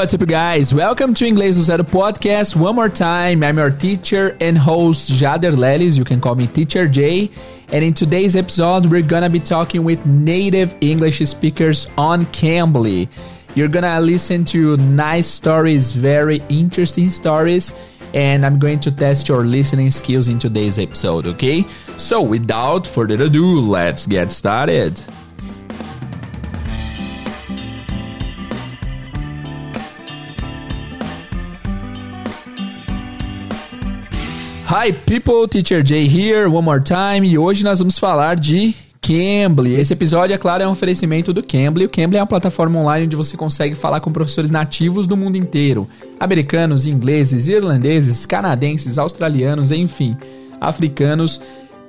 what's up, guys? Welcome to Inglês do Zero podcast. One more time, I'm your teacher and host, Jader Lelis. You can call me Teacher J. And in today's episode, we're gonna be talking with native English speakers on Cambly. You're gonna listen to nice stories, very interesting stories, and I'm going to test your listening skills in today's episode, okay? So, without further ado, let's get started. Hi people, Teacher Jay here, one more time, e hoje nós vamos falar de Cambly. Esse episódio, é claro, é um oferecimento do Cambly. O Cambly é uma plataforma online onde você consegue falar com professores nativos do mundo inteiro. Americanos, ingleses, irlandeses, canadenses, australianos, enfim, africanos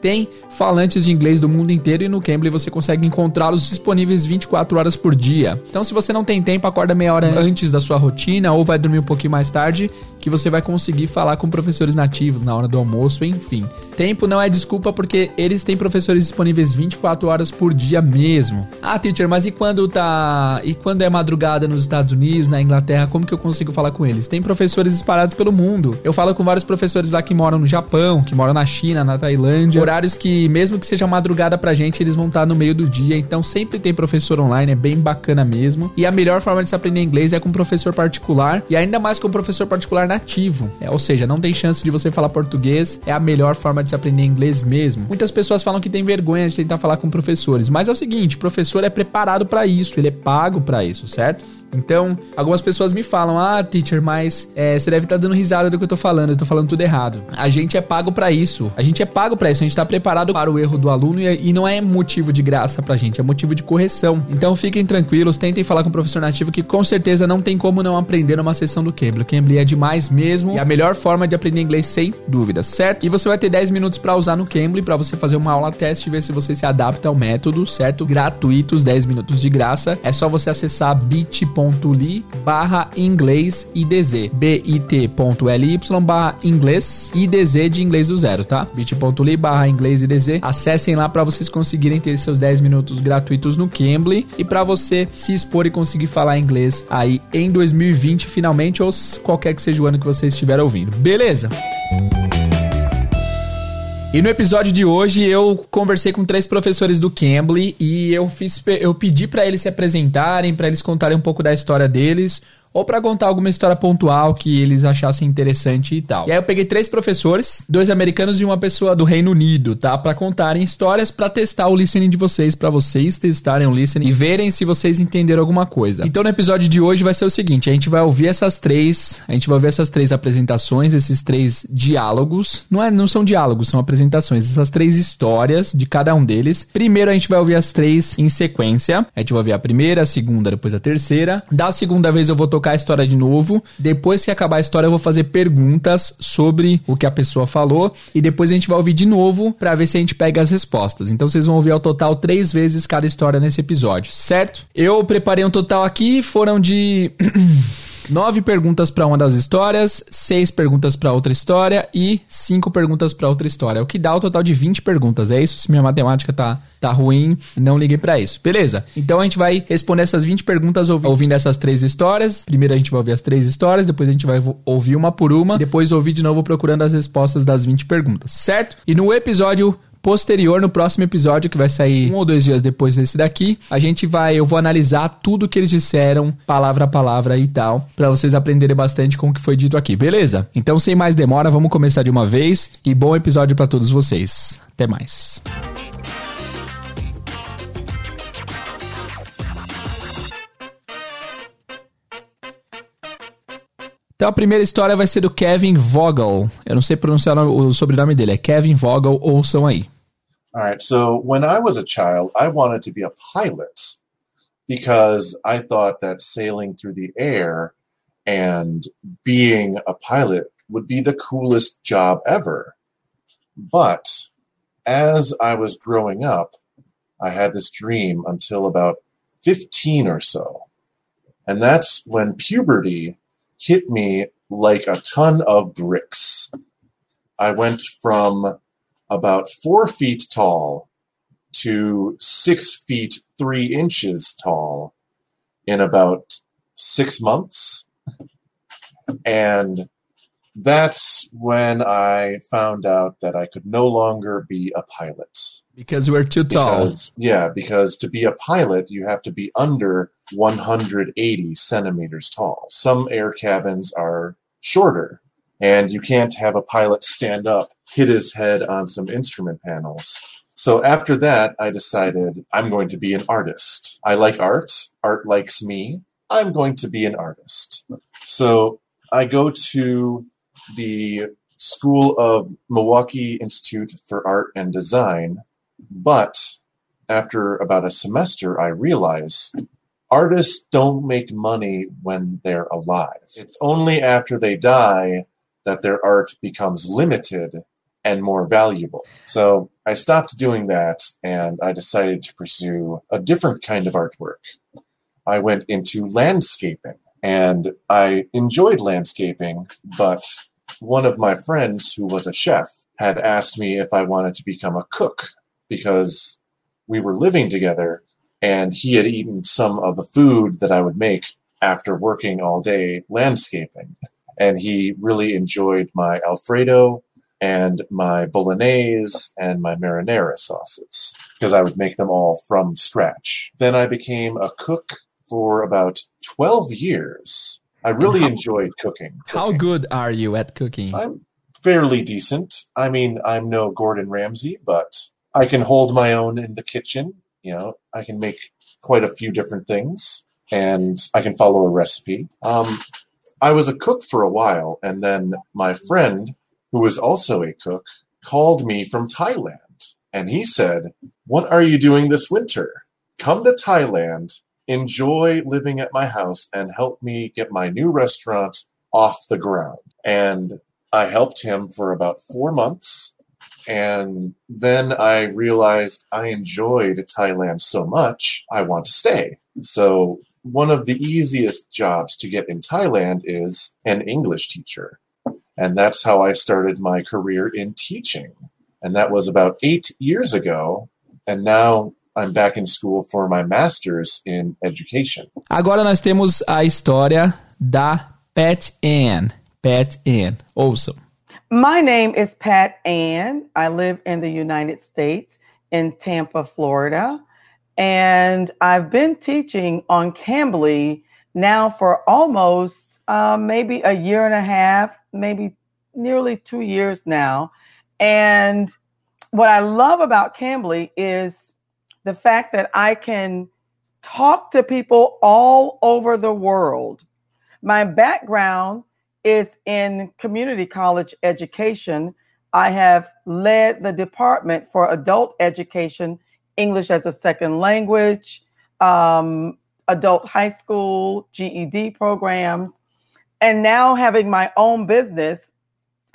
tem falantes de inglês do mundo inteiro e no Cambly você consegue encontrá-los disponíveis 24 horas por dia. Então, se você não tem tempo, acorda meia hora antes da sua rotina ou vai dormir um pouquinho mais tarde, que você vai conseguir falar com professores nativos na hora do almoço, enfim. Tempo não é desculpa porque eles têm professores disponíveis 24 horas por dia mesmo. Ah, teacher, mas e quando tá e quando é madrugada nos Estados Unidos, na Inglaterra, como que eu consigo falar com eles? Tem professores espalhados pelo mundo. Eu falo com vários professores lá que moram no Japão, que moram na China, na Tailândia horários que, mesmo que seja madrugada pra gente, eles vão estar no meio do dia. Então sempre tem professor online, é bem bacana mesmo. E a melhor forma de se aprender inglês é com professor particular. E ainda mais com professor particular nativo. É, ou seja, não tem chance de você falar português. É a melhor forma de se aprender inglês mesmo. Muitas pessoas falam que tem vergonha de tentar falar com professores. Mas é o seguinte: professor é preparado para isso, ele é pago para isso, certo? Então, algumas pessoas me falam: Ah, teacher, mas é, você deve estar tá dando risada do que eu tô falando, eu tô falando tudo errado. A gente é pago para isso. A gente é pago para isso. A gente tá preparado para o erro do aluno e, e, não é motivo de graça pra gente, é motivo de correção. Então, fiquem tranquilos, tentem falar com o professor nativo que com certeza não tem como não aprender numa sessão do Cambly. O Cambly é demais mesmo e a melhor forma de aprender inglês sem dúvidas, certo? E você vai ter 10 minutos para usar no Cambly para você fazer uma aula teste e ver se você se adapta ao método, certo? Gratuitos, 10 minutos de graça. É só você acessar bit.com bit.ly barra inglês IDZ. bit.ly barra inglês IDZ de inglês do zero, tá? bit.ly barra inglês IDZ. Acessem lá para vocês conseguirem ter seus 10 minutos gratuitos no Cambly e para você se expor e conseguir falar inglês aí em 2020 finalmente ou qualquer que seja o ano que você estiver ouvindo. Beleza? E no episódio de hoje eu conversei com três professores do Cambly e eu fiz eu pedi para eles se apresentarem, para eles contarem um pouco da história deles, ou para contar alguma história pontual que eles achassem interessante e tal. E aí eu peguei três professores, dois americanos e uma pessoa do Reino Unido, tá? Para contarem histórias para testar o listening de vocês, para vocês testarem o listening e verem se vocês entenderam alguma coisa. Então no episódio de hoje vai ser o seguinte, a gente vai ouvir essas três, a gente vai ouvir essas três apresentações, esses três diálogos. Não é, não são diálogos, são apresentações, essas três histórias de cada um deles. Primeiro a gente vai ouvir as três em sequência. A gente vai ouvir a primeira, a segunda, depois a terceira. Da segunda vez eu vou tocar tocar a história de novo. Depois que acabar a história, eu vou fazer perguntas sobre o que a pessoa falou. E depois a gente vai ouvir de novo para ver se a gente pega as respostas. Então vocês vão ouvir ao total três vezes cada história nesse episódio, certo? Eu preparei um total aqui, foram de. Nove perguntas para uma das histórias, seis perguntas para outra história e cinco perguntas para outra história. O que dá o total de 20 perguntas. É isso? Se minha matemática tá, tá ruim, não liguem para isso. Beleza? Então a gente vai responder essas 20 perguntas ouvindo essas três histórias. Primeiro a gente vai ouvir as três histórias, depois a gente vai ouvir uma por uma, depois ouvir de novo procurando as respostas das 20 perguntas, certo? E no episódio posterior, no próximo episódio, que vai sair um ou dois dias depois desse daqui, a gente vai, eu vou analisar tudo que eles disseram, palavra a palavra e tal, para vocês aprenderem bastante com o que foi dito aqui, beleza? Então, sem mais demora, vamos começar de uma vez e bom episódio para todos vocês. Até mais. Então a primeira história vai ser do Kevin Vogel. Eu não sei pronunciar o sobrenome dele, é Kevin Vogel, ouçam aí. All right, so when I was a child, I wanted to be a pilot because I thought that sailing through the air and being a pilot would be the coolest job ever. But as I was growing up, I had this dream until about 15 or so. And that's when puberty hit me like a ton of bricks. I went from about four feet tall to six feet three inches tall in about six months. And that's when I found out that I could no longer be a pilot. Because we're too tall. Because, yeah, because to be a pilot, you have to be under 180 centimeters tall. Some air cabins are shorter, and you can't have a pilot stand up, hit his head on some instrument panels. So after that, I decided I'm going to be an artist. I like art, art likes me. I'm going to be an artist. So I go to the School of Milwaukee Institute for Art and Design, but after about a semester, I realize artists don't make money when they're alive. It's only after they die that their art becomes limited and more valuable. So I stopped doing that and I decided to pursue a different kind of artwork. I went into landscaping and I enjoyed landscaping, but one of my friends who was a chef had asked me if I wanted to become a cook because we were living together and he had eaten some of the food that I would make after working all day landscaping. And he really enjoyed my Alfredo and my bolognese and my marinara sauces because I would make them all from scratch. Then I became a cook for about 12 years I really how, enjoyed cooking, cooking. How good are you at cooking? I'm fairly decent. I mean, I'm no Gordon Ramsay, but I can hold my own in the kitchen. You know, I can make quite a few different things and I can follow a recipe. Um, I was a cook for a while, and then my friend, who was also a cook, called me from Thailand. And he said, What are you doing this winter? Come to Thailand enjoy living at my house and help me get my new restaurant off the ground. And I helped him for about four months. And then I realized I enjoyed Thailand so much, I want to stay. So, one of the easiest jobs to get in Thailand is an English teacher. And that's how I started my career in teaching. And that was about eight years ago. And now I'm back in school for my master's in education. Agora nós temos a história da Pat Ann. Pat Ann. Ouçam. My name is Pat Ann. I live in the United States in Tampa, Florida. And I've been teaching on Cambly now for almost uh, maybe a year and a half, maybe nearly two years now. And what I love about Cambly is the fact that I can talk to people all over the world. My background is in community college education. I have led the department for adult education, English as a second language, um, adult high school, GED programs. And now having my own business,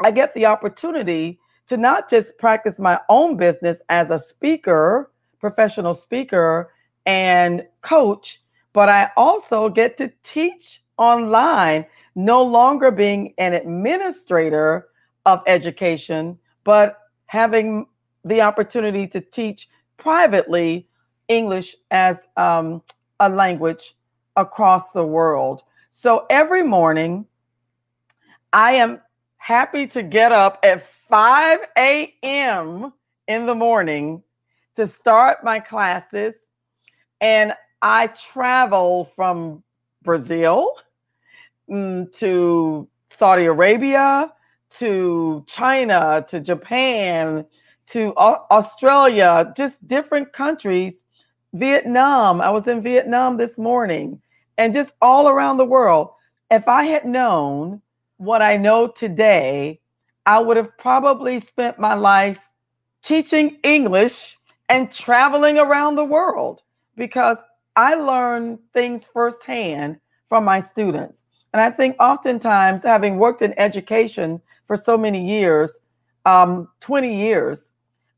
I get the opportunity to not just practice my own business as a speaker professional speaker and coach, but I also get to teach online, no longer being an administrator of education, but having the opportunity to teach privately English as um, a language across the world. So every morning, I am happy to get up at 5 a.m. in the morning to start my classes. And I travel from Brazil mm, to Saudi Arabia to China to Japan to Australia, just different countries. Vietnam, I was in Vietnam this morning, and just all around the world. If I had known what I know today, I would have probably spent my life teaching English and traveling around the world because I learn things firsthand from my students. And I think oftentimes, having worked in education for so many years, um, 20 years,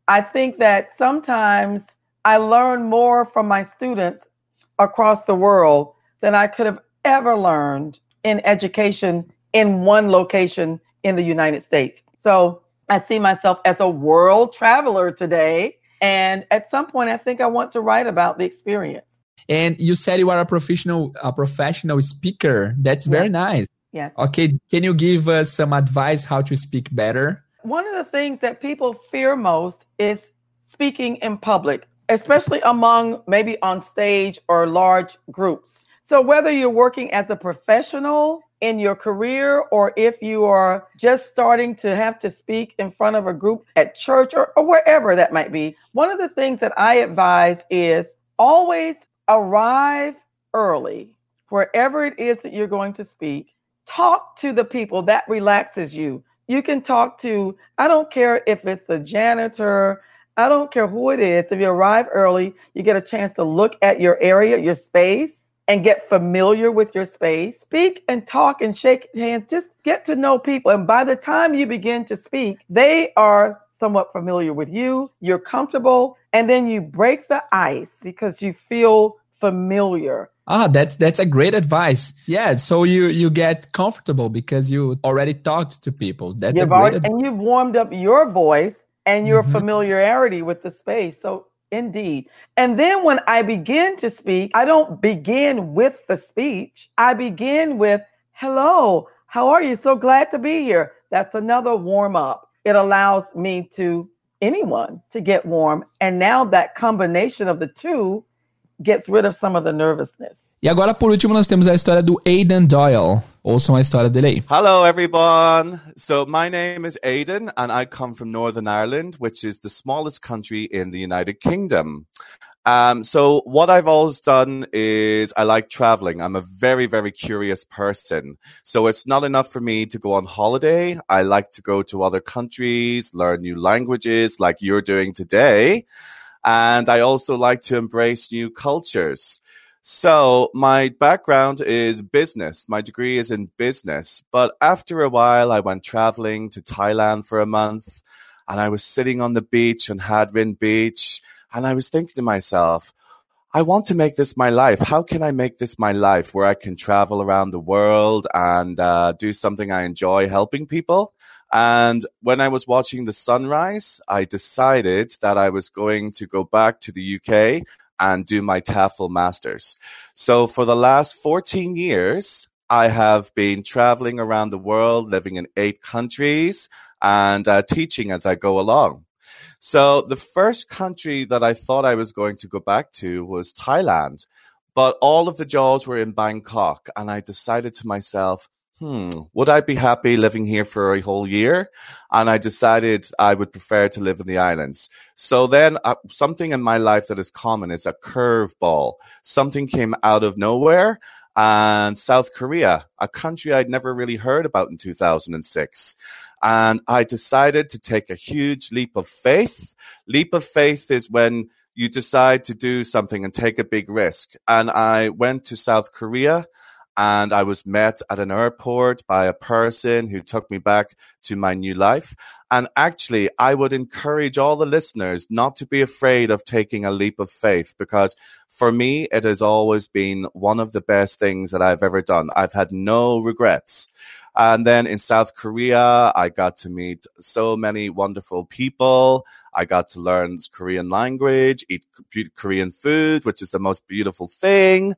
I think that sometimes I learn more from my students across the world than I could have ever learned in education in one location in the United States. So I see myself as a world traveler today and at some point, I think I want to write about the experience. And you said you are a professional, a professional speaker. That's very nice. Yes. Okay, can you give us some advice how to speak better? One of the things that people fear most is speaking in public, especially among maybe on stage or large groups. So, whether you're working as a professional in your career or if you are just starting to have to speak in front of a group at church or, or wherever that might be, one of the things that I advise is always arrive early, wherever it is that you're going to speak. Talk to the people that relaxes you. You can talk to, I don't care if it's the janitor, I don't care who it is. If you arrive early, you get a chance to look at your area, your space, and get familiar with your space. Speak and talk and shake hands. Just get to know people. And by the time you begin to speak, they are somewhat familiar with you. You're comfortable. And then you break the ice because you feel familiar. Ah, that's that's a great advice. Yeah, so you you get comfortable because you already talked to people. That's you've already, ad- and you've warmed up your voice and your Mhm. familiarity with the space. So indeed. And then when I begin to speak, I don't begin with the speech. I begin with, "Hello, how are you? So glad to be here." That's another warm up. It allows me to anyone to get warm, and now that combination of the two gets rid of some of the nervousness. E agora, por último, nós temos a história do Aidan Doyle. Ouçam a história dele aí. Hello, everyone. So my name is Aidan, and I come from Northern Ireland, which is the smallest country in the United Kingdom. Um, so what I've always done is I like traveling. I'm a very, very curious person. So it's not enough for me to go on holiday. I like to go to other countries, learn new languages like you're doing today. And I also like to embrace new cultures. So my background is business. My degree is in business. But after a while, I went traveling to Thailand for a month and I was sitting on the beach on Hadrin Beach and I was thinking to myself, I want to make this my life. How can I make this my life where I can travel around the world and uh, do something I enjoy helping people? And when I was watching the sunrise, I decided that I was going to go back to the UK and do my TEFL masters. So for the last 14 years, I have been traveling around the world, living in eight countries and uh, teaching as I go along. So the first country that I thought I was going to go back to was Thailand, but all of the jobs were in Bangkok. And I decided to myself, hmm, would I be happy living here for a whole year? And I decided I would prefer to live in the islands. So then uh, something in my life that is common is a curveball. Something came out of nowhere and South Korea, a country I'd never really heard about in 2006. And I decided to take a huge leap of faith. Leap of faith is when you decide to do something and take a big risk. And I went to South Korea and I was met at an airport by a person who took me back to my new life. And actually, I would encourage all the listeners not to be afraid of taking a leap of faith because for me, it has always been one of the best things that I've ever done. I've had no regrets. And then in South Korea, I got to meet so many wonderful people. I got to learn Korean language, eat Korean food, which is the most beautiful thing.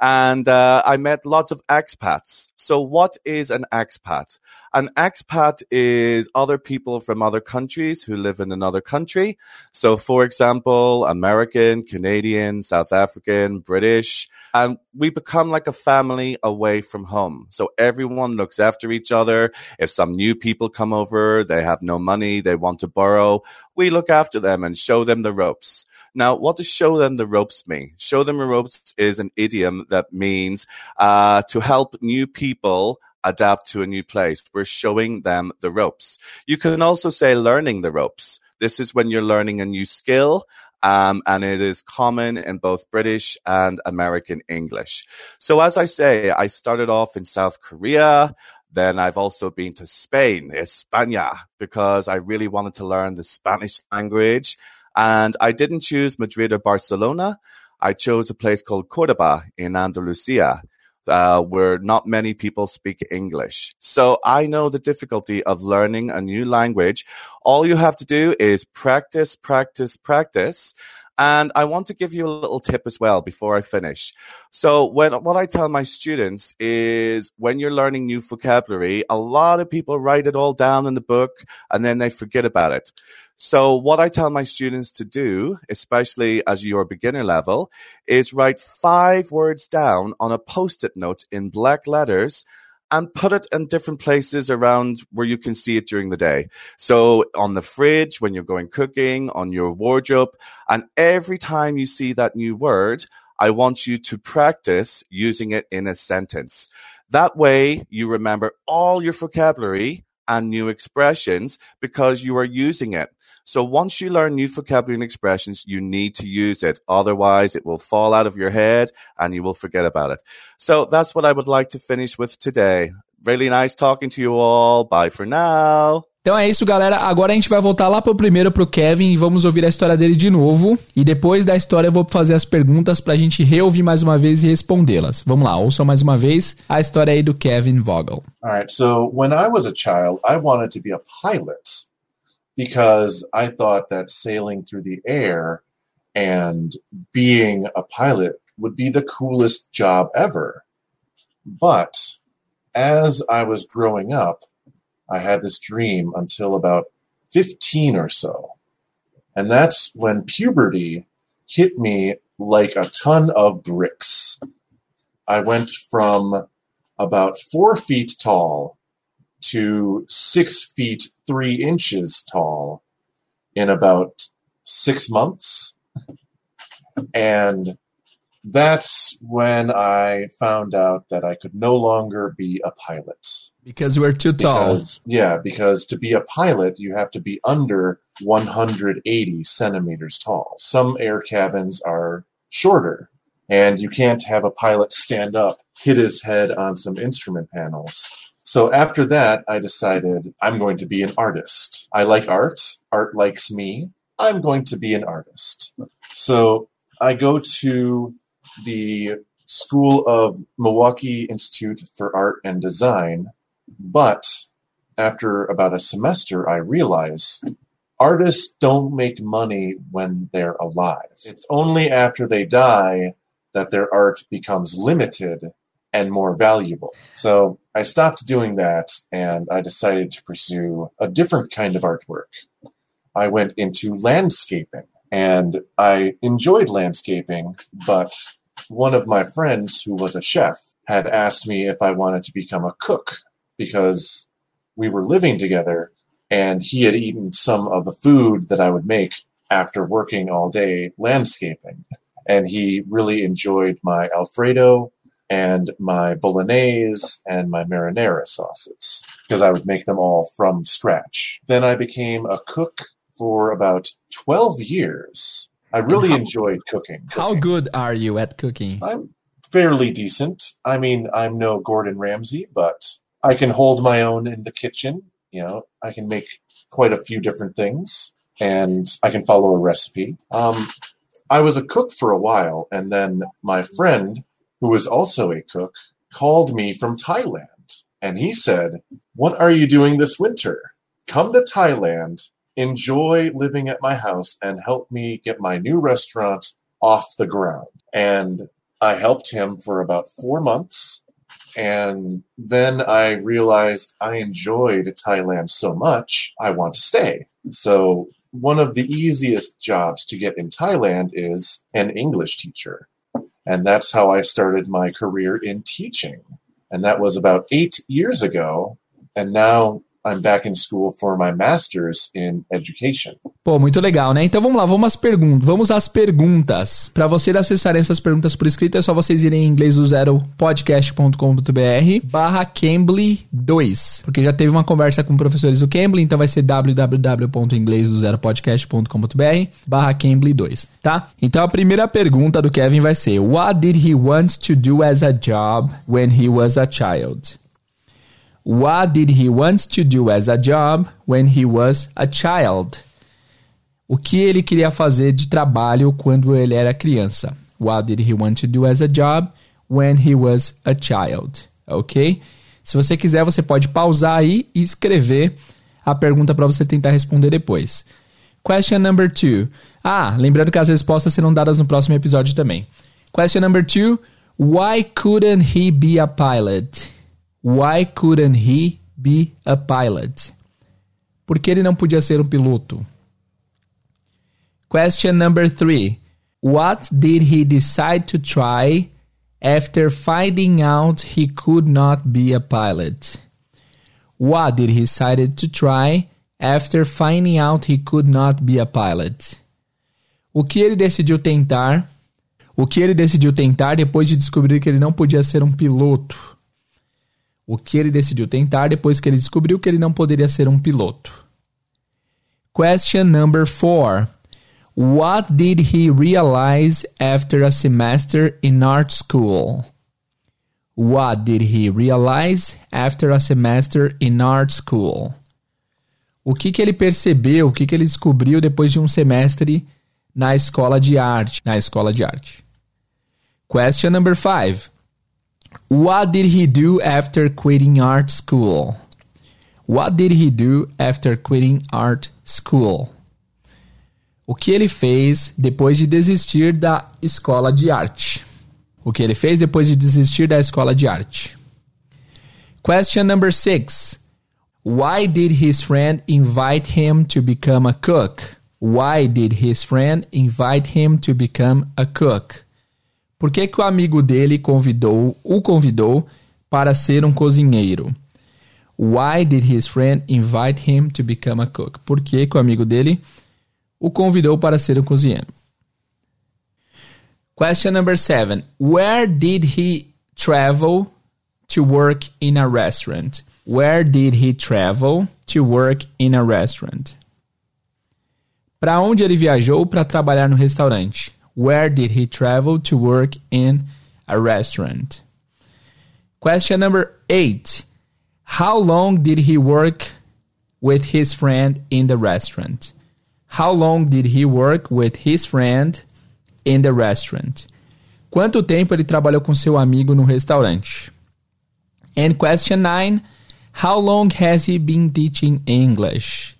And uh, I met lots of expats. So, what is an expat? An expat is other people from other countries who live in another country. So, for example, American, Canadian, South African, British, and we become like a family away from home. So everyone looks after each other. If some new people come over, they have no money, they want to borrow, we look after them and show them the ropes. Now, what does show them the ropes mean? Show them the ropes is an idiom that means uh, to help new people adapt to a new place. We're showing them the ropes. You can also say learning the ropes. This is when you're learning a new skill. Um, and it is common in both British and American English. So as I say, I started off in South Korea. Then I've also been to Spain, España, because I really wanted to learn the Spanish language. And I didn't choose Madrid or Barcelona. I chose a place called Cordoba in Andalusia uh, where not many people speak English. So I know the difficulty of learning a new language. All you have to do is practice, practice, practice. And I want to give you a little tip as well before I finish. So when, what I tell my students is when you're learning new vocabulary, a lot of people write it all down in the book and then they forget about it. So what I tell my students to do, especially as you're beginner level, is write five words down on a post-it note in black letters and put it in different places around where you can see it during the day. So on the fridge, when you're going cooking, on your wardrobe, and every time you see that new word, I want you to practice using it in a sentence. That way you remember all your vocabulary and new expressions because you are using it. So once you learn new vocabulary and expressions, you need to use it. Otherwise, it will fall out of your head and you will forget about it. So that's what I would like to finish with today. Really nice talking to you all. Bye for now. Então é isso, galera. Agora a gente vai voltar lá pro primeiro pro Kevin e vamos ouvir a história dele de novo. E depois da história eu vou fazer as perguntas pra gente reouvir mais uma vez e respondê-las. Vamos lá, ouçam mais uma vez a história aí do Kevin Vogel. Alright, so when I was a child, I wanted to be a pilot. Because I thought that sailing through the air and being a pilot would be the coolest job ever. But as I was growing up, I had this dream until about 15 or so. And that's when puberty hit me like a ton of bricks. I went from about four feet tall to six feet three inches tall in about six months. And that's when I found out that I could no longer be a pilot. Because we're too tall. Because, yeah, because to be a pilot, you have to be under 180 centimeters tall. Some air cabins are shorter, and you can't have a pilot stand up, hit his head on some instrument panels so after that, I decided I'm going to be an artist. I like art. Art likes me. I'm going to be an artist. So I go to the School of Milwaukee Institute for Art and Design, but after about a semester, I realize artists don't make money when they're alive. It's only after they die that their art becomes limited and more valuable. So I stopped doing that and I decided to pursue a different kind of artwork. I went into landscaping and I enjoyed landscaping, but one of my friends who was a chef had asked me if I wanted to become a cook because we were living together and he had eaten some of the food that I would make after working all day landscaping. And he really enjoyed my Alfredo and my bolognese and my marinara sauces because I would make them all from scratch. Then I became a cook for about 12 years. I really how, enjoyed cooking, cooking. How good are you at cooking? I'm fairly decent. I mean, I'm no Gordon Ramsay, but I can hold my own in the kitchen. You know, I can make quite a few different things and I can follow a recipe. Um, I was a cook for a while, and then my friend who was also a cook, called me from Thailand. And he said, What are you doing this winter? Come to Thailand, enjoy living at my house, and help me get my new restaurant off the ground. And I helped him for about four months. And then I realized I enjoyed Thailand so much, I want to stay. So, one of the easiest jobs to get in Thailand is an English teacher. And that's how I started my career in teaching. And that was about eight years ago. And now I'm back in school for my master's in education. Pô, muito legal, né? Então vamos lá, vamos às perguntas. Vamos às perguntas. Para vocês acessarem essas perguntas por escrito, é só vocês irem em inglês do zero podcast.com.br barra Cambly 2. Porque já teve uma conversa com professores do Cambly, então vai ser www.inglesdozeropodcast.com.br barra Cambly 2, tá? Então a primeira pergunta do Kevin vai ser What did he want to do as a job when he was a child? What did he want to do as a job when he was a child? O que ele queria fazer de trabalho quando ele era criança? What did he want to do as a job when he was a child? Ok? Se você quiser, você pode pausar aí e escrever a pergunta para você tentar responder depois. Question number two. Ah, lembrando que as respostas serão dadas no próximo episódio também. Question number two. Why couldn't he be a pilot? Why couldn't he be a pilot? Por que ele não podia ser um piloto? Question number three. What did he decide to try after finding out he could not be a pilot? What did he decide to try after finding out he could not be a pilot? O que ele decidiu tentar? O que ele decidiu tentar depois de descobrir que ele não podia ser um piloto? O que ele decidiu tentar depois que ele descobriu que ele não poderia ser um piloto? Question number four. What did he realize after a semester in art school? What did he realize after a semester in art school? O que, que ele percebeu, o que, que ele descobriu depois de um semestre na escola de arte, na escola de arte? Question number five. What did he do after quitting art school? What did he do after quitting art school? O que ele fez depois de desistir da escola de arte? O que ele fez depois de desistir da escola de arte? Question number six. Why did his friend invite him to become a cook? Why did his friend invite him to become a cook? Por que, que o amigo dele convidou, o convidou para ser um cozinheiro? Why did his friend invite him to become a cook? Por que, que o amigo dele o convidou para ser um cozinheiro. Question number seven. Where did he travel to work in a restaurant? Where did he travel to work in a restaurant? Para onde ele viajou para trabalhar no restaurante? Where did he travel to work in a restaurant? Question number eight. How long did he work with his friend in the restaurant? How long did he work with his friend in the restaurant? Quanto tempo ele trabalhou com seu amigo no restaurante? And question 9, how long has he been teaching English?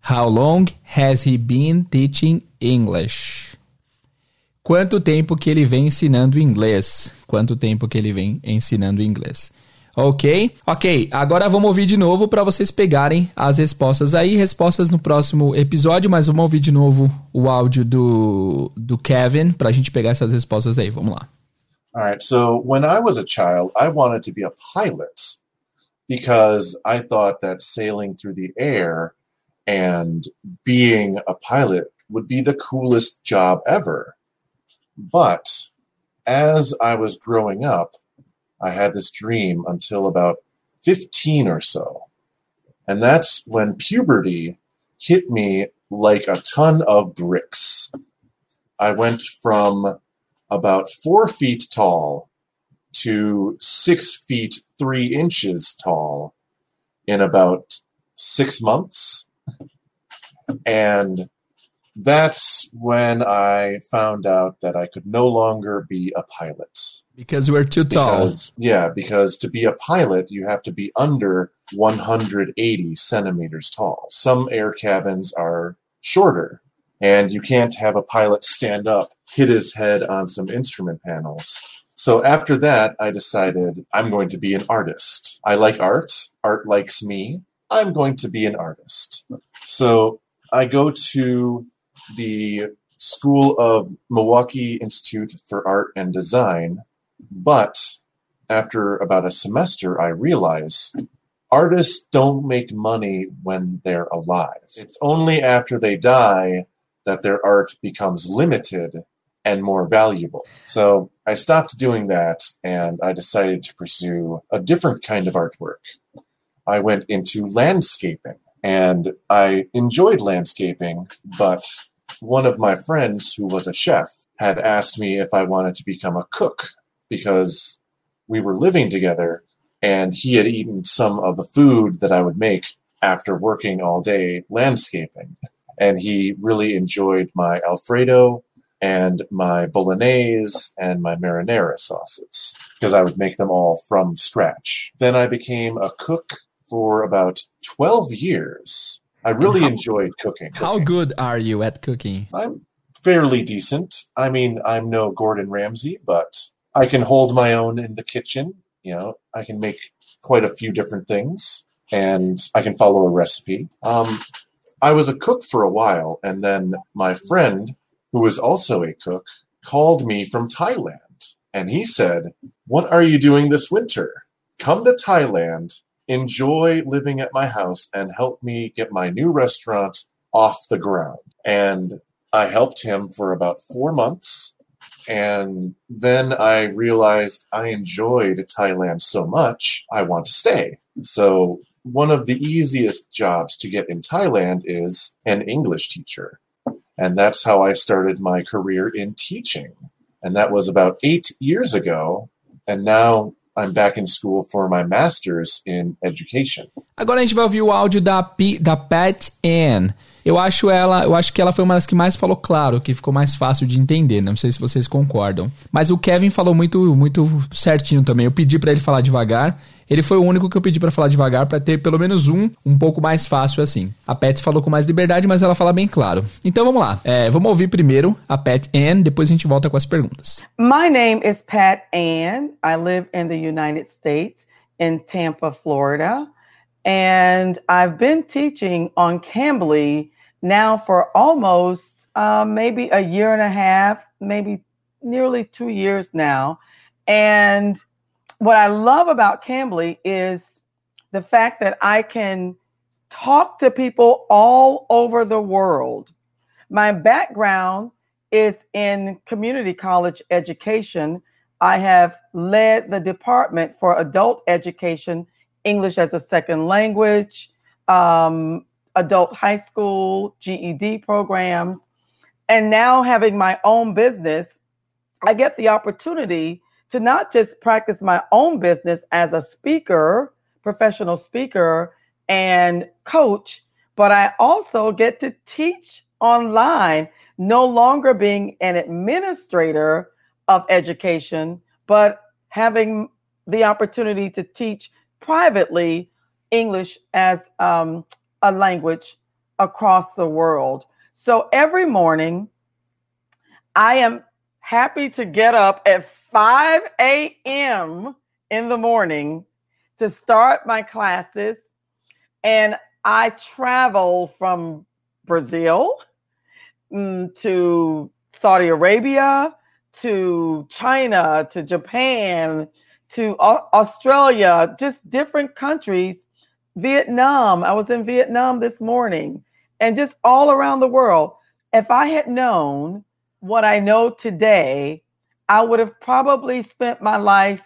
How long has he been teaching English? Quanto tempo que ele vem ensinando inglês? Quanto tempo que ele vem ensinando inglês? Ok? Ok, agora vamos ouvir de novo para vocês pegarem as respostas aí. Respostas no próximo episódio, mas vamos ouvir de novo o áudio do, do Kevin para a gente pegar essas respostas aí. Vamos lá. All right, so when I was a child, I wanted to be a pilot because I thought that sailing through the air and being a pilot would be the coolest job ever. But as I was growing up, I had this dream until about 15 or so. And that's when puberty hit me like a ton of bricks. I went from about four feet tall to six feet three inches tall in about six months. And that's when I found out that I could no longer be a pilot. Because we're too tall. Because, yeah, because to be a pilot, you have to be under 180 centimeters tall. Some air cabins are shorter, and you can't have a pilot stand up, hit his head on some instrument panels. So after that, I decided I'm going to be an artist. I like art, art likes me. I'm going to be an artist. So I go to the School of Milwaukee Institute for Art and Design, but after about a semester, I realize artists don't make money when they're alive. It's only after they die that their art becomes limited and more valuable. So I stopped doing that and I decided to pursue a different kind of artwork. I went into landscaping and I enjoyed landscaping, but one of my friends who was a chef had asked me if I wanted to become a cook because we were living together and he had eaten some of the food that I would make after working all day landscaping. And he really enjoyed my Alfredo and my bolognese and my marinara sauces because I would make them all from scratch. Then I became a cook for about 12 years I really How- enjoyed cooking. How good are you at cooking? I'm fairly decent. I mean, I'm no Gordon Ramsay, but I can hold my own in the kitchen. You know, I can make quite a few different things, and I can follow a recipe. Um, I was a cook for a while, and then my friend, who was also a cook, called me from Thailand, and he said, "What are you doing this winter? Come to Thailand." Enjoy living at my house and help me get my new restaurant off the ground. And I helped him for about four months. And then I realized I enjoyed Thailand so much, I want to stay. So, one of the easiest jobs to get in Thailand is an English teacher. And that's how I started my career in teaching. And that was about eight years ago. And now I'm back in school for my master's in education. Agora a gente vai ouvir o áudio da, Pi- da Pat Ann. Eu acho ela, eu acho que ela foi uma das que mais falou claro, que ficou mais fácil de entender. Não sei se vocês concordam. Mas o Kevin falou muito, muito certinho também. Eu pedi pra ele falar devagar. Ele foi o único que eu pedi pra falar devagar pra ter pelo menos um um pouco mais fácil assim. A Pat falou com mais liberdade, mas ela fala bem claro. Então vamos lá. É, vamos ouvir primeiro a Pat Ann, depois a gente volta com as perguntas. My name is Pat Ann. I live in the United States in Tampa, Florida. And I've been teaching on Cambly now for almost uh, maybe a year and a half, maybe nearly two years now. And what I love about Cambly is the fact that I can talk to people all over the world. My background is in community college education. I have led the department for adult education, English as a second language, um, adult high school, GED programs. And now having my own business, I get the opportunity to not just practice my own business as a speaker, professional speaker, and coach, but I also get to teach online, no longer being an administrator of education, but having the opportunity to teach privately English as um, a language across the world. So every morning, I am happy to get up at 5 a.m. in the morning to start my classes. And I travel from Brazil mm, to Saudi Arabia to China to Japan to Australia, just different countries. Vietnam, I was in Vietnam this morning, and just all around the world. If I had known what I know today, I would have probably spent my life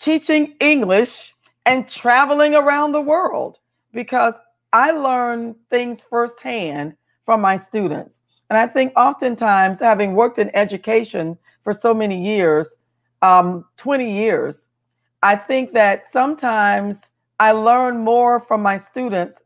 teaching English and traveling around the world because I learn things firsthand from my students. And I think oftentimes, having worked in education for so many years, um, 20 years, I think that sometimes I learn more from my students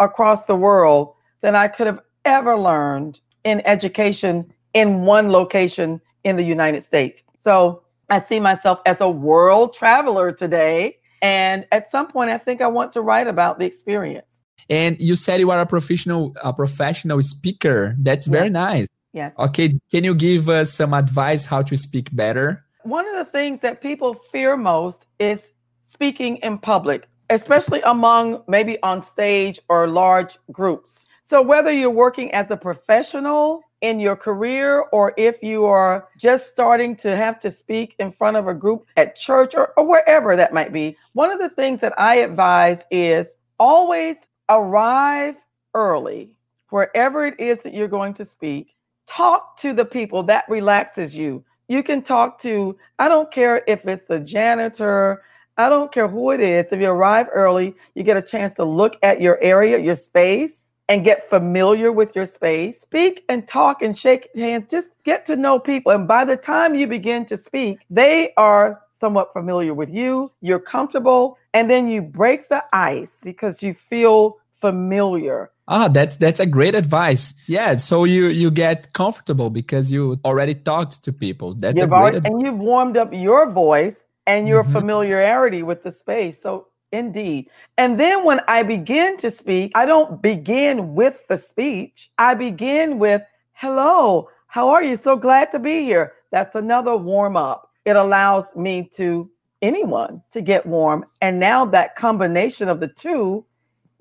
across the world than I could have ever learned in education in one location in the United States. So I see myself as a world traveler today. And at some point, I think I want to write about the experience. And you said you are a professional, a professional speaker. That's very nice. Yes. Okay, can you give us some advice how to speak better? One of the things that people fear most is speaking in public, especially among maybe on stage or large groups. So, whether you're working as a professional in your career or if you are just starting to have to speak in front of a group at church or, or wherever that might be, one of the things that I advise is always arrive early, wherever it is that you're going to speak. Talk to the people that relaxes you. You can talk to, I don't care if it's the janitor, I don't care who it is. If you arrive early, you get a chance to look at your area, your space, and get familiar with your space. Speak and talk and shake hands. Just get to know people. And by the time you begin to speak, they are somewhat familiar with you. You're comfortable. And then you break the ice because you feel familiar. Ah, that's that's a great advice. Yeah, so you you get comfortable because you already talked to people. That's a You've great already, advice. and you've warmed up your voice and your Mhm. familiarity with the space. So Indeed. And then when I begin to speak, I don't begin with the speech. I begin with, hello, how are you? So glad to be here. That's another warm up. It allows me to anyone to get warm. And now that combination of the two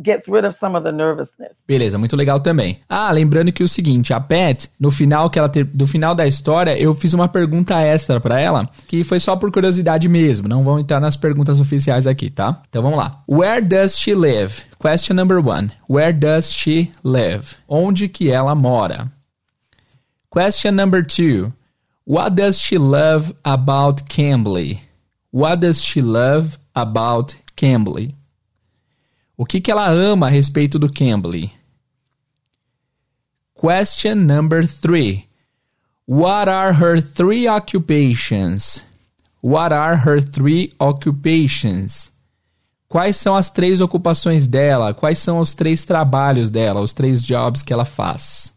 gets rid of some of the nervousness. Beleza, muito legal também. Ah, lembrando que o seguinte, a Pat, no final que ela ter, do final da história, eu fiz uma pergunta extra para ela, que foi só por curiosidade mesmo, não vão entrar nas perguntas oficiais aqui, tá? Então vamos lá. Where does she live? Question number one. Where does she live? Onde que ela mora? Question number two. What does she love about Cambly? What does she love about Cambly? O que, que ela ama a respeito do Cambly? Question number three. What are her three occupations? What are her three occupations? Quais são as três ocupações dela? Quais são os três trabalhos dela, os três jobs que ela faz?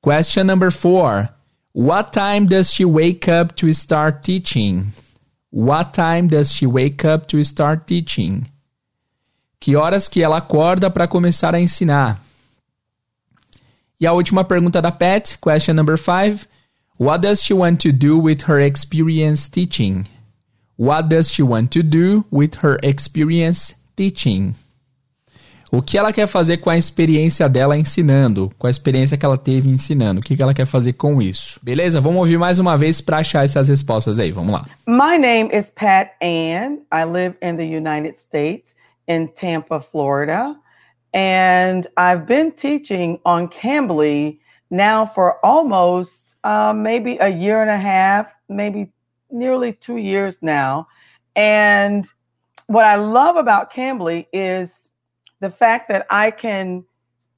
Question number four. What time does she wake up to start teaching? What time does she wake up to start teaching? Que horas que ela acorda para começar a ensinar? E a última pergunta da Pat, question number five. What does she want to do with her experience teaching? What does she want to do with her experience teaching? O que ela quer fazer com a experiência dela ensinando? Com a experiência que ela teve ensinando? O que ela quer fazer com isso? Beleza? Vamos ouvir mais uma vez para achar essas respostas aí. Vamos lá. My name is Pat Ann. I live in the United States. In Tampa, Florida. And I've been teaching on Cambly now for almost uh, maybe a year and a half, maybe nearly two years now. And what I love about Cambly is the fact that I can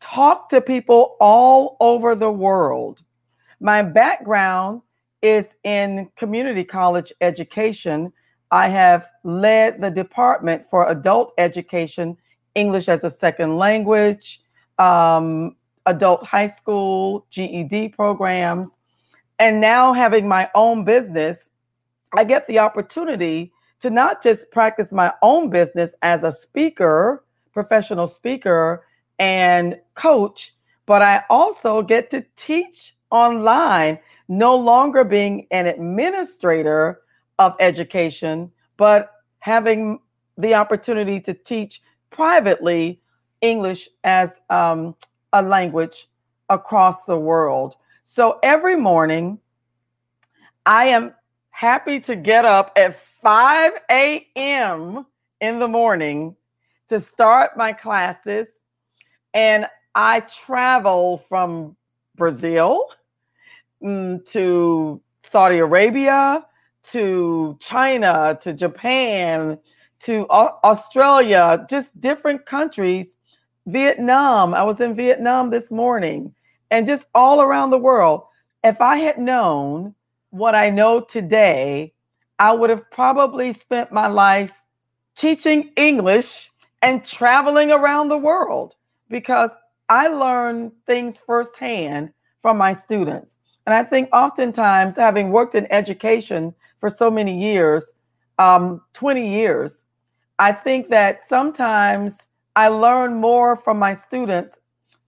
talk to people all over the world. My background is in community college education, I have led the department for adult education, English as a second language, um, adult high school, GED programs. And now having my own business, I get the opportunity to not just practice my own business as a speaker, professional speaker, and coach, but I also get to teach online, no longer being an administrator of education, but having the opportunity to teach privately English as um, a language across the world. So every morning, I am happy to get up at 5 a.m. in the morning to start my classes. And I travel from Brazil mm, to Saudi Arabia to China to Japan to Australia, just different countries, Vietnam. I was in Vietnam this morning and just all around the world. If I had known what I know today, I would have probably spent my life teaching English and traveling around the world because I learn things firsthand from my students. And I think oftentimes, having worked in education for so many years, um, 20 years, I think that sometimes I learn more from my students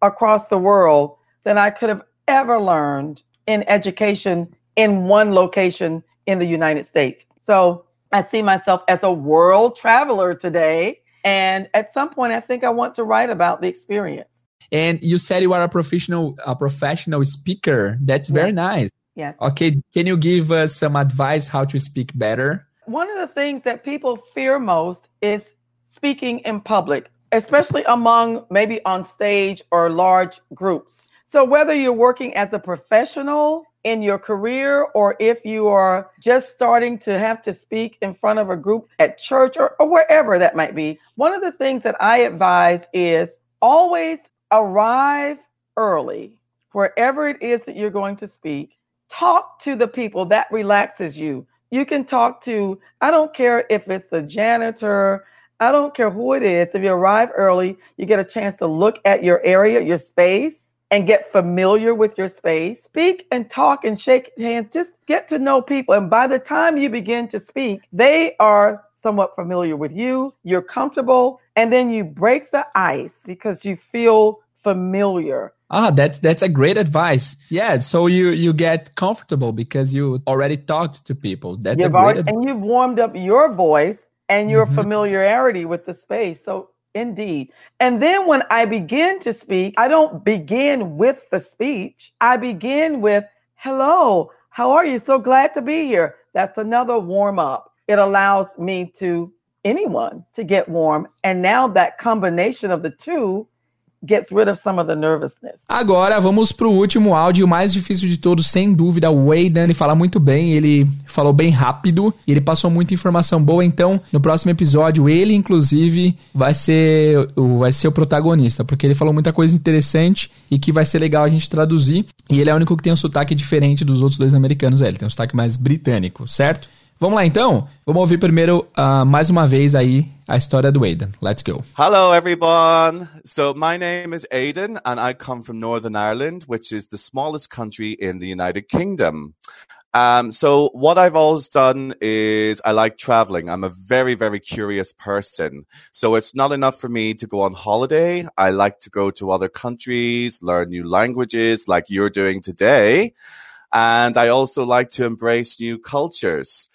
across the world than I could have ever learned in education in one location in the United States. So I see myself as a world traveler today. And at some point, I think I want to write about the experience. And you said you are a professional, a professional speaker. That's very nice. Yes. Okay. Can you give us some advice how to speak better? One of the things that people fear most is speaking in public, especially among maybe on stage or large groups. So, whether you're working as a professional in your career or if you are just starting to have to speak in front of a group at church or, or wherever that might be, one of the things that I advise is always arrive early wherever it is that you're going to speak talk to the people that relaxes you. You can talk to, I don't care if it's the janitor, I don't care who it is. If you arrive early, you get a chance to look at your area, your space, and get familiar with your space. Speak and talk and shake hands. Just get to know people. And by the time you begin to speak, they are somewhat familiar with you, you're comfortable, and then you break the ice because you feel familiar. Ah, that's that's a great advice. Yeah, so you you get comfortable because you already talked to people. That's you've a great already, ad- and you've warmed up your voice and your mm-hmm. familiarity with the space. So indeed. And then when I begin to speak, I don't begin with the speech. I begin with, "Hello, how are you? So glad to be here." That's another warm up. It allows me to anyone to get warm, and now that combination of the two gets rid of some of the nervousness. Agora vamos pro último áudio, o mais difícil de todos, sem dúvida. O Aidan, ele fala muito bem, ele falou bem rápido, ele passou muita informação boa. Então, no próximo episódio, ele inclusive vai ser, vai ser o protagonista, porque ele falou muita coisa interessante e que vai ser legal a gente traduzir. E ele é o único que tem um sotaque diferente dos outros dois americanos. É, ele tem um sotaque mais britânico, certo? Vamos lá então? Vamos ouvir primeiro uh, mais uma vez aí a história do Aidan. Let's go. Hello everyone. So my name is Aidan and I come from Northern Ireland, which is the smallest country in the United Kingdom. Um, so what I've always done is I like traveling. I'm a very, very curious person. So it's not enough for me to go on holiday. I like to go to other countries, learn new languages like you're doing today. And I also like to embrace new cultures.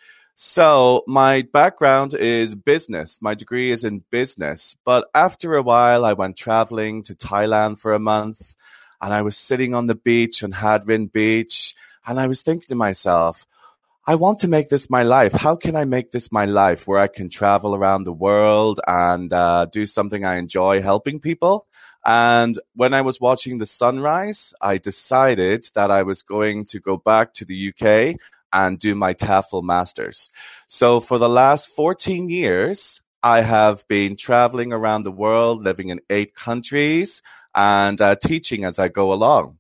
So my background is business. My degree is in business. But after a while, I went traveling to Thailand for a month and I was sitting on the beach on Hadrin Beach and I was thinking to myself, I want to make this my life. How can I make this my life where I can travel around the world and uh, do something I enjoy helping people? And when I was watching the sunrise, I decided that I was going to go back to the UK and do my TEFL masters. So for the last 14 years, I have been traveling around the world, living in eight countries and uh, teaching as I go along.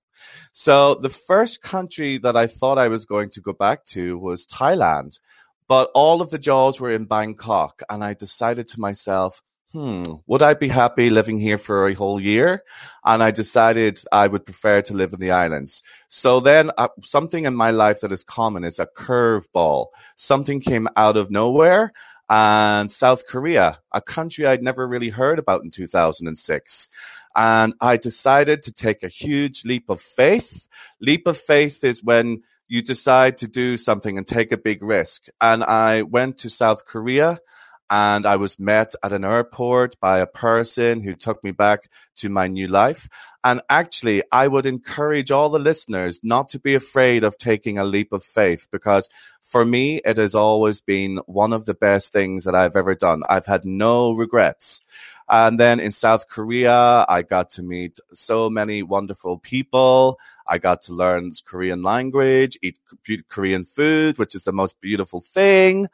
So the first country that I thought I was going to go back to was Thailand, but all of the jobs were in Bangkok. And I decided to myself, hmm, would I be happy living here for a whole year? And I decided I would prefer to live in the islands. So then uh, something in my life that is common is a curveball. Something came out of nowhere and South Korea, a country I'd never really heard about in 2006. And I decided to take a huge leap of faith. Leap of faith is when you decide to do something and take a big risk. And I went to South Korea and I was met at an airport by a person who took me back to my new life. And actually, I would encourage all the listeners not to be afraid of taking a leap of faith because for me, it has always been one of the best things that I've ever done. I've had no regrets. And then in South Korea, I got to meet so many wonderful people. I got to learn Korean language, eat Korean food, which is the most beautiful thing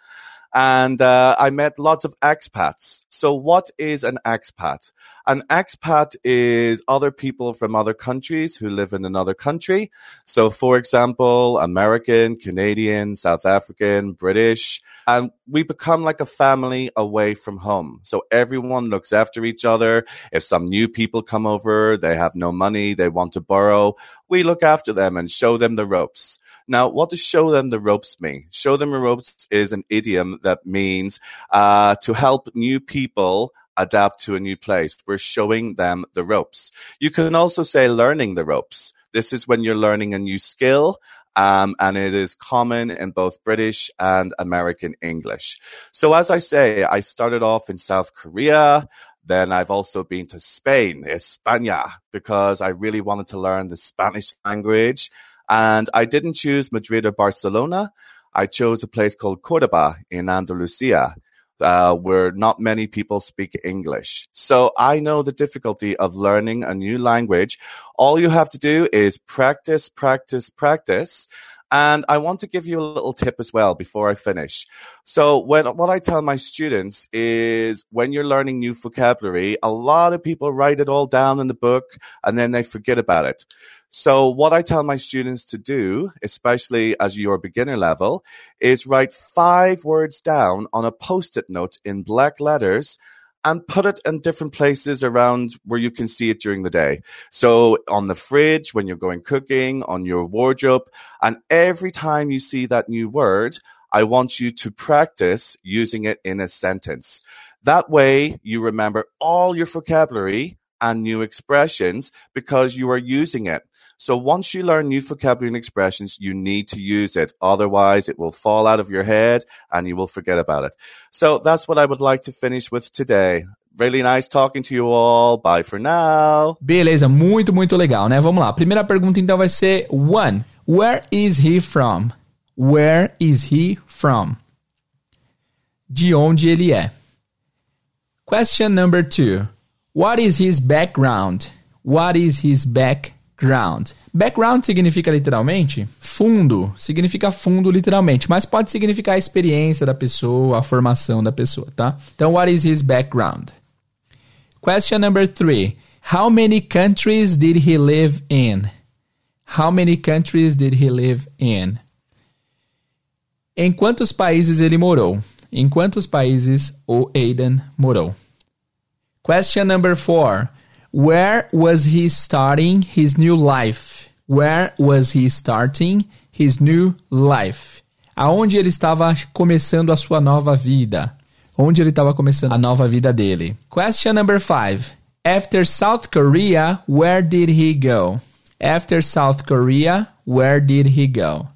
and uh, I met lots of expats. So, what is an expat? An expat is other people from other countries who live in another country. So, for example, American, Canadian, South African, British, and we become like a family away from home. So everyone looks after each other. If some new people come over, they have no money, they want to borrow, we look after them and show them the ropes. Now, what does show them the ropes mean? Show them the ropes is an idiom that means uh, to help new people adapt to a new place. We're showing them the ropes. You can also say learning the ropes. This is when you're learning a new skill. Um, and it is common in both British and American English. So as I say, I started off in South Korea. Then I've also been to Spain, España, because I really wanted to learn the Spanish language and I didn't choose Madrid or Barcelona. I chose a place called Cordoba in Andalusia, uh, where not many people speak English. So I know the difficulty of learning a new language. All you have to do is practice, practice, practice. And I want to give you a little tip as well before I finish. So when, what I tell my students is when you're learning new vocabulary, a lot of people write it all down in the book and then they forget about it. So what I tell my students to do, especially as your beginner level, is write five words down on a post-it note in black letters and put it in different places around where you can see it during the day. So on the fridge, when you're going cooking, on your wardrobe, and every time you see that new word, I want you to practice using it in a sentence. That way you remember all your vocabulary and new expressions because you are using it. So once you learn new vocabulary and expressions, you need to use it. Otherwise, it will fall out of your head and you will forget about it. So that's what I would like to finish with today. Really nice talking to you all. Bye for now. Beleza, muito, muito legal, né? Vamos lá. Primeira pergunta então vai ser one. Where is he from? Where is he from? De onde ele é? Question number two. What is his background? What is his background? Background. Background significa literalmente fundo, significa fundo literalmente, mas pode significar a experiência da pessoa, a formação da pessoa, tá? Então, what is his background? Question number three. How many countries did he live in? How many countries did he live in? Em quantos países ele morou? Em quantos países o Aiden morou? Question number four. Where was he starting his new life? Where was he starting his new life? Aonde ele estava começando a sua nova vida? Onde ele estava começando a nova vida dele? Question number five. After South Korea, where did he go? After South Korea, where did he go?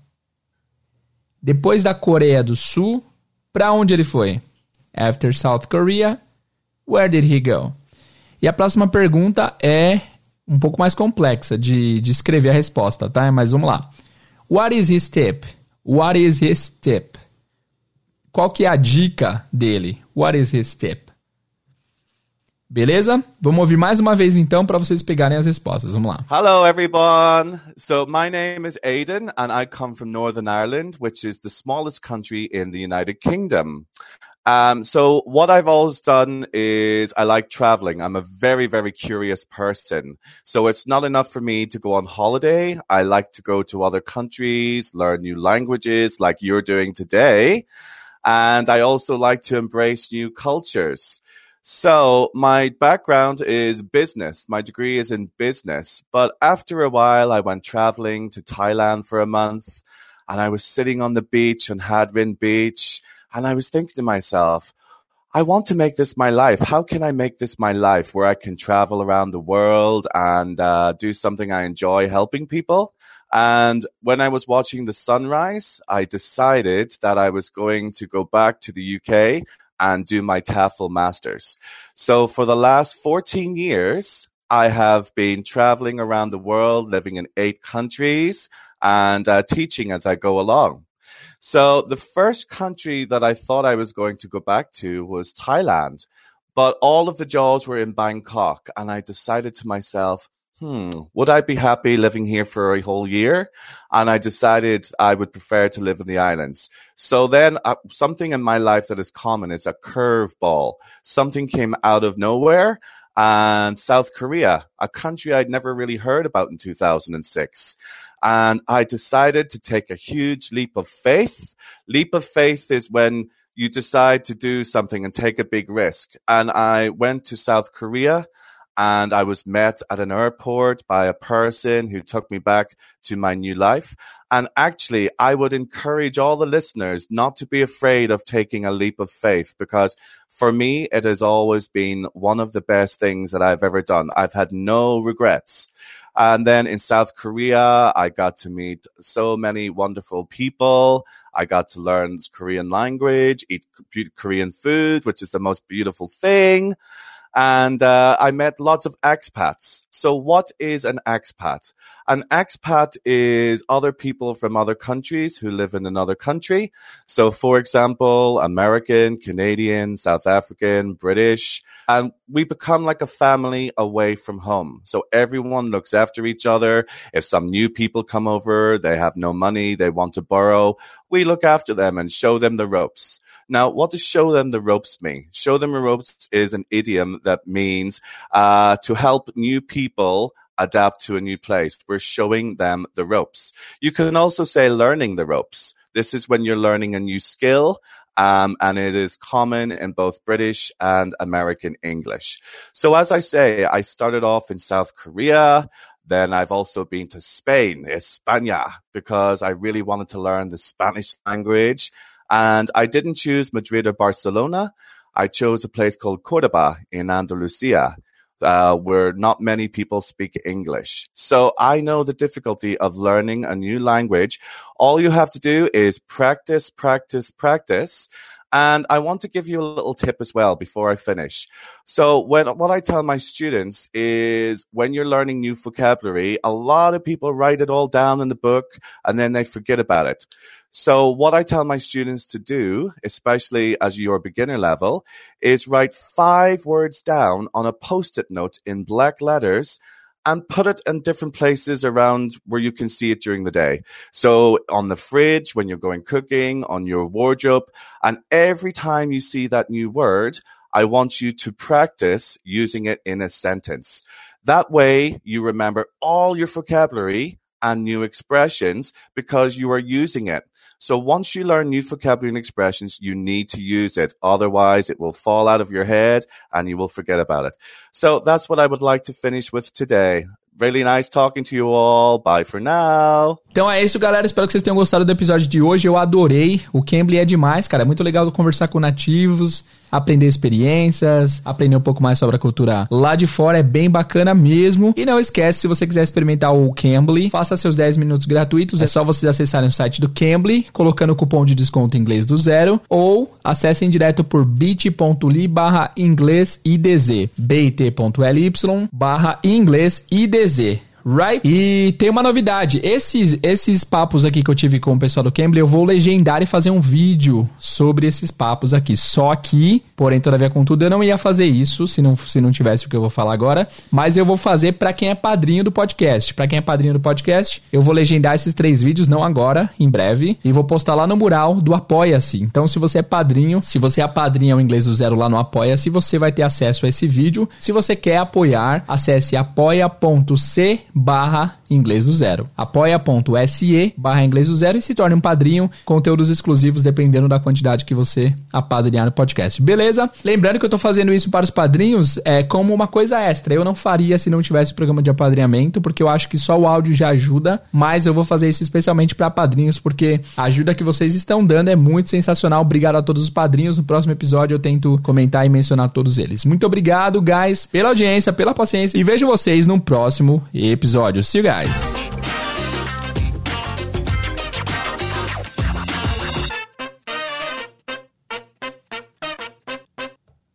Depois da Coreia do Sul, para onde ele foi? After South Korea, where did he go? E a próxima pergunta é um pouco mais complexa de, de escrever a resposta, tá? Mas vamos lá. What is his tip? What is his tip? Qual que é a dica dele? What is his tip? Beleza? Vamos ouvir mais uma vez então para vocês pegarem as respostas. Vamos lá. Hello everyone. So my name is Aidan and I come from Northern Ireland, which is the smallest country in the United Kingdom. Um, so what I've always done is I like traveling. I'm a very, very curious person. So it's not enough for me to go on holiday. I like to go to other countries, learn new languages like you're doing today. And I also like to embrace new cultures. So my background is business. My degree is in business. But after a while, I went traveling to Thailand for a month and I was sitting on the beach on Hadrin Beach and I was thinking to myself, I want to make this my life. How can I make this my life where I can travel around the world and uh, do something I enjoy helping people? And when I was watching the sunrise, I decided that I was going to go back to the UK and do my TEFL masters. So for the last 14 years, I have been traveling around the world, living in eight countries and uh, teaching as I go along. So the first country that I thought I was going to go back to was Thailand, but all of the jobs were in Bangkok. And I decided to myself, hmm, would I be happy living here for a whole year? And I decided I would prefer to live in the islands. So then uh, something in my life that is common is a curveball. Something came out of nowhere and South Korea, a country I'd never really heard about in 2006. And I decided to take a huge leap of faith. Leap of faith is when you decide to do something and take a big risk. And I went to South Korea and I was met at an airport by a person who took me back to my new life. And actually, I would encourage all the listeners not to be afraid of taking a leap of faith because for me, it has always been one of the best things that I've ever done. I've had no regrets. And then in South Korea, I got to meet so many wonderful people. I got to learn Korean language, eat Korean food, which is the most beautiful thing. And uh, I met lots of expats. So what is an expat? An expat is other people from other countries who live in another country. So, for example, American, Canadian, South African, British, and we become like a family away from home. So everyone looks after each other. If some new people come over, they have no money, they want to borrow, we look after them and show them the ropes. Now, what does show them the ropes mean? Show them the ropes is an idiom that means uh, to help new people adapt to a new place. We're showing them the ropes. You can also say learning the ropes. This is when you're learning a new skill. Um, and it is common in both British and American English. So as I say, I started off in South Korea. Then I've also been to Spain, España, because I really wanted to learn the Spanish language. And I didn't choose Madrid or Barcelona. I chose a place called Cordoba in Andalusia. Uh, where not many people speak English. So I know the difficulty of learning a new language. All you have to do is practice, practice, practice. And I want to give you a little tip as well before I finish. So when, what I tell my students is when you're learning new vocabulary, a lot of people write it all down in the book and then they forget about it. So what I tell my students to do, especially as your beginner level, is write five words down on a post-it note in black letters and put it in different places around where you can see it during the day. So on the fridge, when you're going cooking, on your wardrobe, and every time you see that new word, I want you to practice using it in a sentence. That way you remember all your vocabulary and new expressions because you are using it. So once you learn new vocabulary and expressions, you need to use it. Otherwise, it will fall out of your head and you will forget about it. So that's what I would like to finish with today. Really nice talking to you all. Bye for now. Então é isso, galera. Espero que vocês tenham gostado do episódio de hoje. Eu adorei. O Cambly é demais, cara. É muito legal conversar com nativos aprender experiências, aprender um pouco mais sobre a cultura lá de fora, é bem bacana mesmo. E não esquece, se você quiser experimentar o Cambly, faça seus 10 minutos gratuitos, é só vocês acessarem o site do Cambly, colocando o cupom de desconto inglês do zero, ou acessem direto por bit.ly barra inglês IDZ, bit.ly barra inglês IDZ. Right? E tem uma novidade. Esses, esses papos aqui que eu tive com o pessoal do Cambly, eu vou legendar e fazer um vídeo sobre esses papos aqui. Só que, porém, todavia, contudo, eu não ia fazer isso se não, se não tivesse o que eu vou falar agora. Mas eu vou fazer para quem é padrinho do podcast. Para quem é padrinho do podcast, eu vou legendar esses três vídeos, não agora, em breve. E vou postar lá no mural do Apoia-se. Então, se você é padrinho, se você é padrinho o inglês do zero lá no Apoia-se, você vai ter acesso a esse vídeo. Se você quer apoiar, acesse apoia.c barra inglês do zero. apoia.se barra inglês do zero e se torne um padrinho, conteúdos exclusivos dependendo da quantidade que você apadrinhar no podcast. Beleza? Lembrando que eu tô fazendo isso para os padrinhos é como uma coisa extra. Eu não faria se não tivesse programa de apadrinhamento, porque eu acho que só o áudio já ajuda, mas eu vou fazer isso especialmente para padrinhos, porque a ajuda que vocês estão dando é muito sensacional. Obrigado a todos os padrinhos. No próximo episódio eu tento comentar e mencionar todos eles. Muito obrigado, guys, pela audiência, pela paciência e vejo vocês no próximo episódio episódios. Siga! guys!